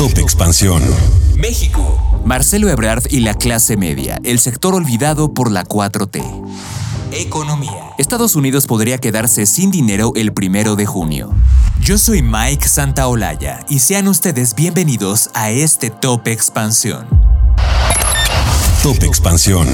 Top Expansión. México. Marcelo Ebrard y la clase media, el sector olvidado por la 4T. Economía. Estados Unidos podría quedarse sin dinero el primero de junio. Yo soy Mike Santaolalla y sean ustedes bienvenidos a este Top Expansión. Top Expansión.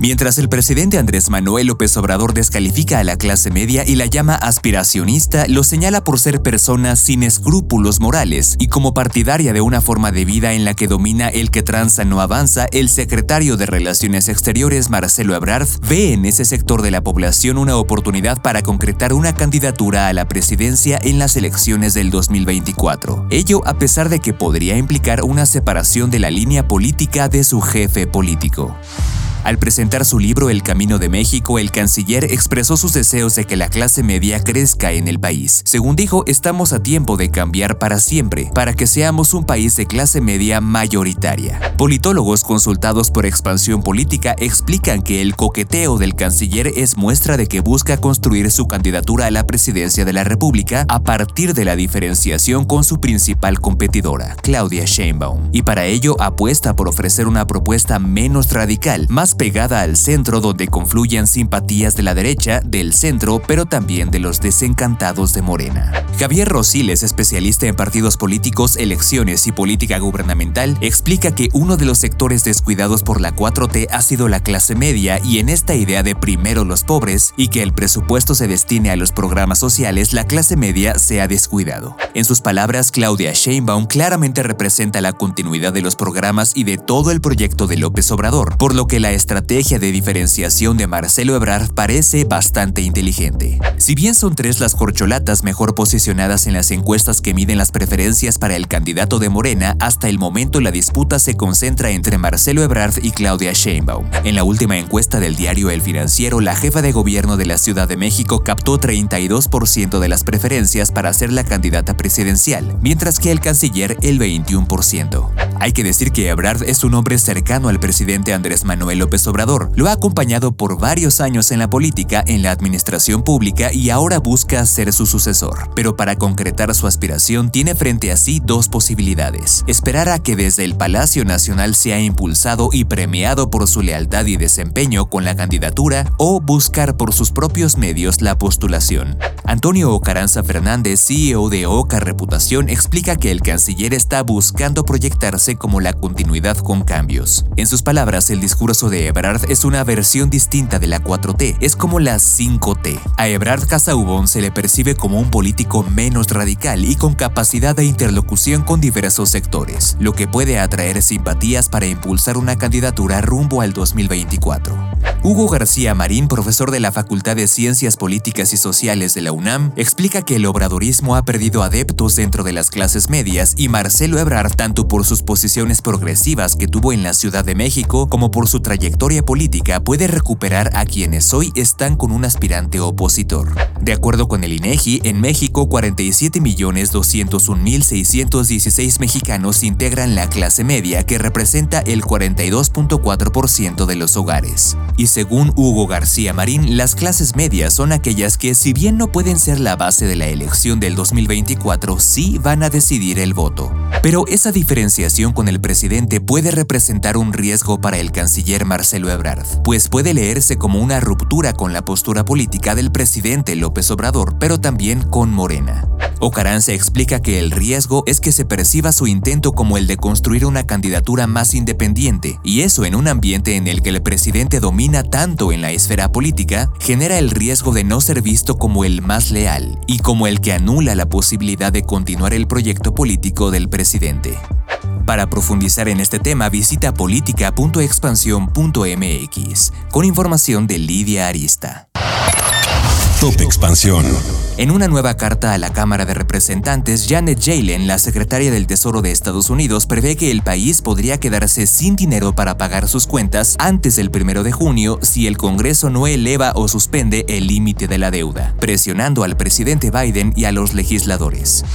Mientras el presidente Andrés Manuel López Obrador descalifica a la clase media y la llama aspiracionista, lo señala por ser personas sin escrúpulos morales y como partidaria de una forma de vida en la que domina el que tranza no avanza, el secretario de Relaciones Exteriores Marcelo Ebrard ve en ese sector de la población una oportunidad para concretar una candidatura a la presidencia en las elecciones del 2024. Ello a pesar de que podría implicar una separación de la línea política de su jefe político. Al presentar su libro El Camino de México, el canciller expresó sus deseos de que la clase media crezca en el país. Según dijo, estamos a tiempo de cambiar para siempre, para que seamos un país de clase media mayoritaria. Politólogos consultados por Expansión Política explican que el coqueteo del canciller es muestra de que busca construir su candidatura a la presidencia de la República a partir de la diferenciación con su principal competidora, Claudia Sheinbaum, y para ello apuesta por ofrecer una propuesta menos radical, más pegada al centro donde confluyen simpatías de la derecha, del centro, pero también de los desencantados de Morena. Javier Rosiles, especialista en partidos políticos, elecciones y política gubernamental, explica que uno de los sectores descuidados por la 4T ha sido la clase media y en esta idea de primero los pobres y que el presupuesto se destine a los programas sociales, la clase media se ha descuidado. En sus palabras, Claudia Sheinbaum claramente representa la continuidad de los programas y de todo el proyecto de López Obrador, por lo que la estrategia de diferenciación de Marcelo Ebrard parece bastante inteligente. Si bien son tres las corcholatas mejor posicionadas en las encuestas que miden las preferencias para el candidato de Morena, hasta el momento la disputa se concentra entre Marcelo Ebrard y Claudia Sheinbaum. En la última encuesta del diario El Financiero, la jefa de gobierno de la Ciudad de México captó 32% de las preferencias para ser la candidata presidencial, mientras que el canciller el 21%. Hay que decir que Ebrard es un hombre cercano al presidente Andrés Manuel López Obrador. Lo ha acompañado por varios años en la política, en la administración pública y ahora busca ser su sucesor. Pero para concretar su aspiración tiene frente a sí dos posibilidades. Esperar a que desde el Palacio Nacional sea impulsado y premiado por su lealtad y desempeño con la candidatura o buscar por sus propios medios la postulación. Antonio Ocaranza Fernández, CEO de Oca Reputación, explica que el canciller está buscando proyectarse como la continuidad con cambios. En sus palabras, el discurso de Ebrard es una versión distinta de la 4T, es como la 5T. A Ebrard Casaubon se le percibe como un político menos radical y con capacidad de interlocución con diversos sectores, lo que puede atraer simpatías para impulsar una candidatura rumbo al 2024. Hugo García Marín, profesor de la Facultad de Ciencias Políticas y Sociales de la UNAM, explica que el obradorismo ha perdido adeptos dentro de las clases medias y Marcelo Ebrard, tanto por sus posiciones progresivas que tuvo en la Ciudad de México como por su trayectoria política puede recuperar a quienes hoy están con un aspirante opositor. De acuerdo con el INEGI, en México 47.201.616 mexicanos integran la clase media, que representa el 42.4% de los hogares. Y según Hugo García Marín, las clases medias son aquellas que, si bien no pueden ser la base de la elección del 2024, sí van a decidir el voto. Pero esa diferenciación con el presidente puede representar un riesgo para el canciller Marcelo Ebrard, pues puede leerse como una ruptura con la postura política del presidente López Obrador, pero también con Morena. Ocaranza explica que el riesgo es que se perciba su intento como el de construir una candidatura más independiente, y eso en un ambiente en el que el presidente domina tanto en la esfera política, genera el riesgo de no ser visto como el más leal y como el que anula la posibilidad de continuar el proyecto político del presidente. Para profundizar en este tema, visita política.expansión.mx con información de Lidia Arista. Top Expansión. En una nueva carta a la Cámara de Representantes, Janet Yellen, la secretaria del Tesoro de Estados Unidos, prevé que el país podría quedarse sin dinero para pagar sus cuentas antes del 1 de junio si el Congreso no eleva o suspende el límite de la deuda, presionando al presidente Biden y a los legisladores.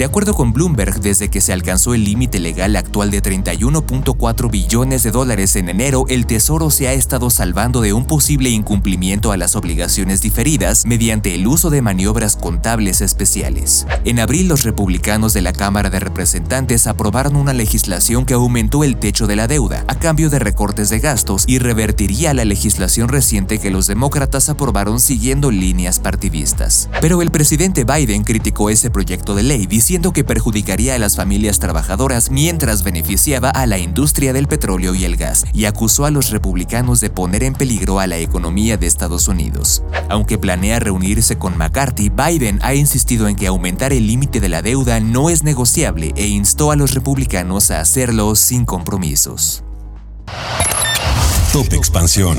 De acuerdo con Bloomberg, desde que se alcanzó el límite legal actual de 31.4 billones de dólares en enero, el Tesoro se ha estado salvando de un posible incumplimiento a las obligaciones diferidas mediante el uso de maniobras contables especiales. En abril, los republicanos de la Cámara de Representantes aprobaron una legislación que aumentó el techo de la deuda, a cambio de recortes de gastos, y revertiría la legislación reciente que los demócratas aprobaron siguiendo líneas partidistas. Pero el presidente Biden criticó ese proyecto de ley diciendo que perjudicaría a las familias trabajadoras mientras beneficiaba a la industria del petróleo y el gas, y acusó a los republicanos de poner en peligro a la economía de Estados Unidos. Aunque planea reunirse con McCarthy, Biden ha insistido en que aumentar el límite de la deuda no es negociable e instó a los republicanos a hacerlo sin compromisos. Top Expansión.